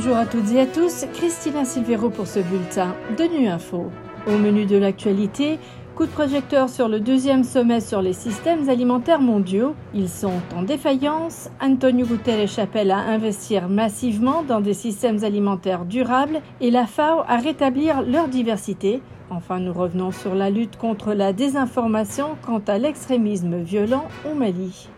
Bonjour à toutes et à tous, Christina Silvero pour ce bulletin de Nu Info. Au menu de l'actualité, coup de projecteur sur le deuxième sommet sur les systèmes alimentaires mondiaux. Ils sont en défaillance. Antonio Guterres appelle à investir massivement dans des systèmes alimentaires durables et la FAO à rétablir leur diversité. Enfin, nous revenons sur la lutte contre la désinformation quant à l'extrémisme violent au Mali.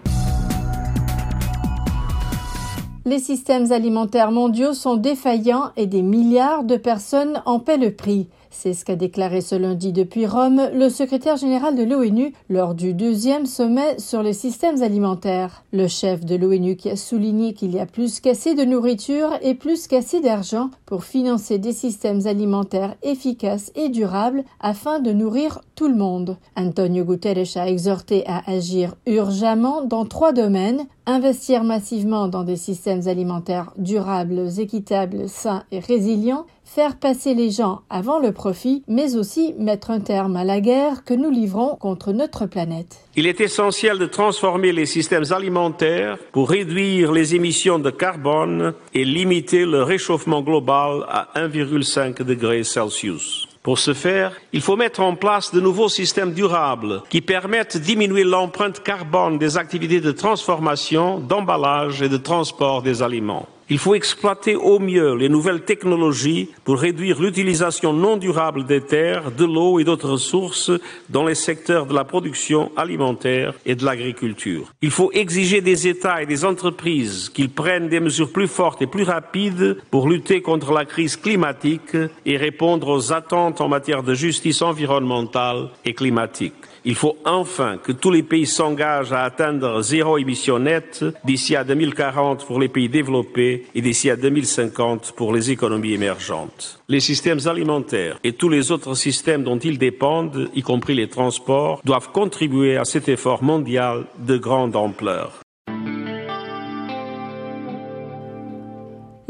Les systèmes alimentaires mondiaux sont défaillants et des milliards de personnes en paient le prix. C'est ce qu'a déclaré ce lundi depuis Rome le secrétaire général de l'ONU lors du deuxième sommet sur les systèmes alimentaires. Le chef de l'ONU qui a souligné qu'il y a plus qu'assez de nourriture et plus qu'assez d'argent pour financer des systèmes alimentaires efficaces et durables afin de nourrir tout le monde. Antonio Guterres a exhorté à agir urgemment dans trois domaines investir massivement dans des systèmes alimentaires durables, équitables, sains et résilients, faire passer les gens avant le profit, mais aussi mettre un terme à la guerre que nous livrons contre notre planète. Il est essentiel de transformer les systèmes alimentaires pour réduire les émissions de carbone et limiter le réchauffement global à 1,5 degré Celsius. Pour ce faire, il faut mettre en place de nouveaux systèmes durables qui permettent de diminuer l'empreinte carbone des activités de transformation, d'emballage et de transport des aliments. Il faut exploiter au mieux les nouvelles technologies pour réduire l'utilisation non durable des terres, de l'eau et d'autres ressources dans les secteurs de la production alimentaire et de l'agriculture. Il faut exiger des États et des entreprises qu'ils prennent des mesures plus fortes et plus rapides pour lutter contre la crise climatique et répondre aux attentes en matière de justice environnementale et climatique. Il faut enfin que tous les pays s'engagent à atteindre zéro émission nette d'ici à 2040 pour les pays développés et d'ici à 2050 pour les économies émergentes. Les systèmes alimentaires et tous les autres systèmes dont ils dépendent, y compris les transports, doivent contribuer à cet effort mondial de grande ampleur.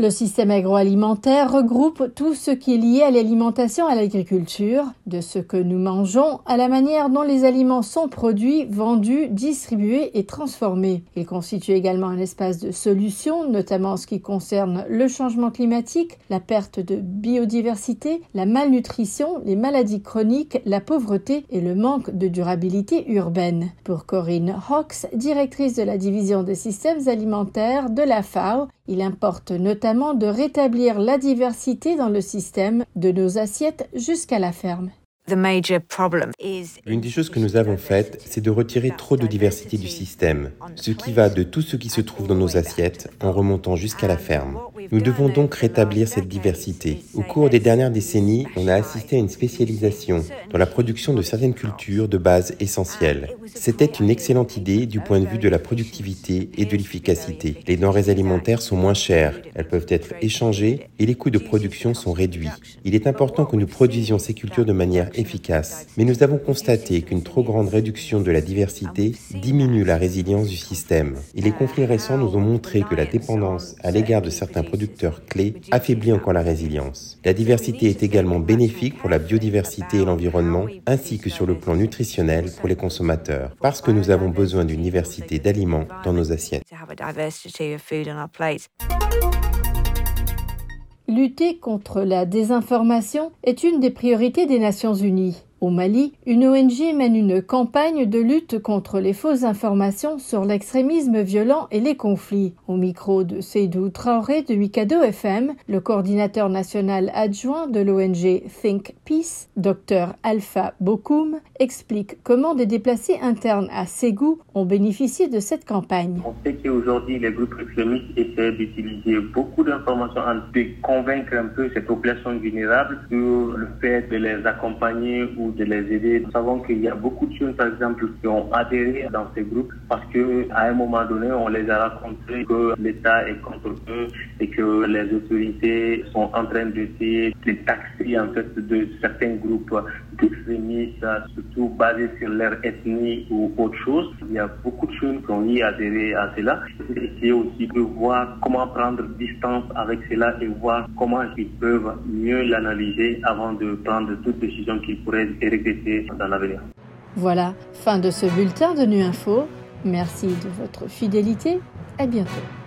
Le système agroalimentaire regroupe tout ce qui est lié à l'alimentation à l'agriculture, de ce que nous mangeons à la manière dont les aliments sont produits, vendus, distribués et transformés. Il constitue également un espace de solutions, notamment en ce qui concerne le changement climatique, la perte de biodiversité, la malnutrition, les maladies chroniques, la pauvreté et le manque de durabilité urbaine. Pour Corinne Hawks, directrice de la division des systèmes alimentaires de la FAO, il importe notamment de rétablir la diversité dans le système de nos assiettes jusqu'à la ferme. Une des choses que nous avons faites, c'est de retirer trop de diversité du système, ce qui va de tout ce qui se trouve dans nos assiettes en remontant jusqu'à la ferme. Nous devons donc rétablir cette diversité. Au cours des dernières décennies, on a assisté à une spécialisation dans la production de certaines cultures de base essentielles. C'était une excellente idée du point de vue de la productivité et de l'efficacité. Les denrées alimentaires sont moins chères, elles peuvent être échangées et les coûts de production sont réduits. Il est important que nous produisions ces cultures de manière efficace. Mais nous avons constaté qu'une trop grande réduction de la diversité diminue la résilience du système. Et les conflits récents nous ont montré que la dépendance à l'égard de certains producteurs clés affaiblit encore la résilience. La diversité est également bénéfique pour la biodiversité et l'environnement, ainsi que sur le plan nutritionnel pour les consommateurs, parce que nous avons besoin d'une diversité d'aliments dans nos assiettes. Lutter contre la désinformation est une des priorités des Nations Unies. Au Mali, une ONG mène une campagne de lutte contre les fausses informations sur l'extrémisme violent et les conflits. Au micro de Seydou Traoré de Mikado FM, le coordinateur national adjoint de l'ONG Think Peace, Dr Alpha Bokoum, explique comment des déplacés internes à Ségou ont bénéficié de cette campagne. On sait qu'aujourd'hui, les groupes extrémistes essaient d'utiliser beaucoup d'informations de convaincre un peu cette population vulnérable sur le fait de les accompagner ou de les aider. Nous savons qu'il y a beaucoup de jeunes, par exemple, qui ont adhéré dans ces groupes parce qu'à un moment donné, on les a raconté que l'État est contre eux et que les autorités sont en train d'essayer de taxer en fait de certains groupes d'extrémistes, surtout basés sur leur ethnie ou autre chose. Il y a beaucoup de jeunes qui ont y adhéré à cela. Essayer aussi de voir comment prendre distance avec cela et voir comment ils peuvent mieux l'analyser avant de prendre toute décision qu'ils pourraient et dans l'avenir. Voilà, fin de ce bulletin de Nu Info. Merci de votre fidélité. À bientôt.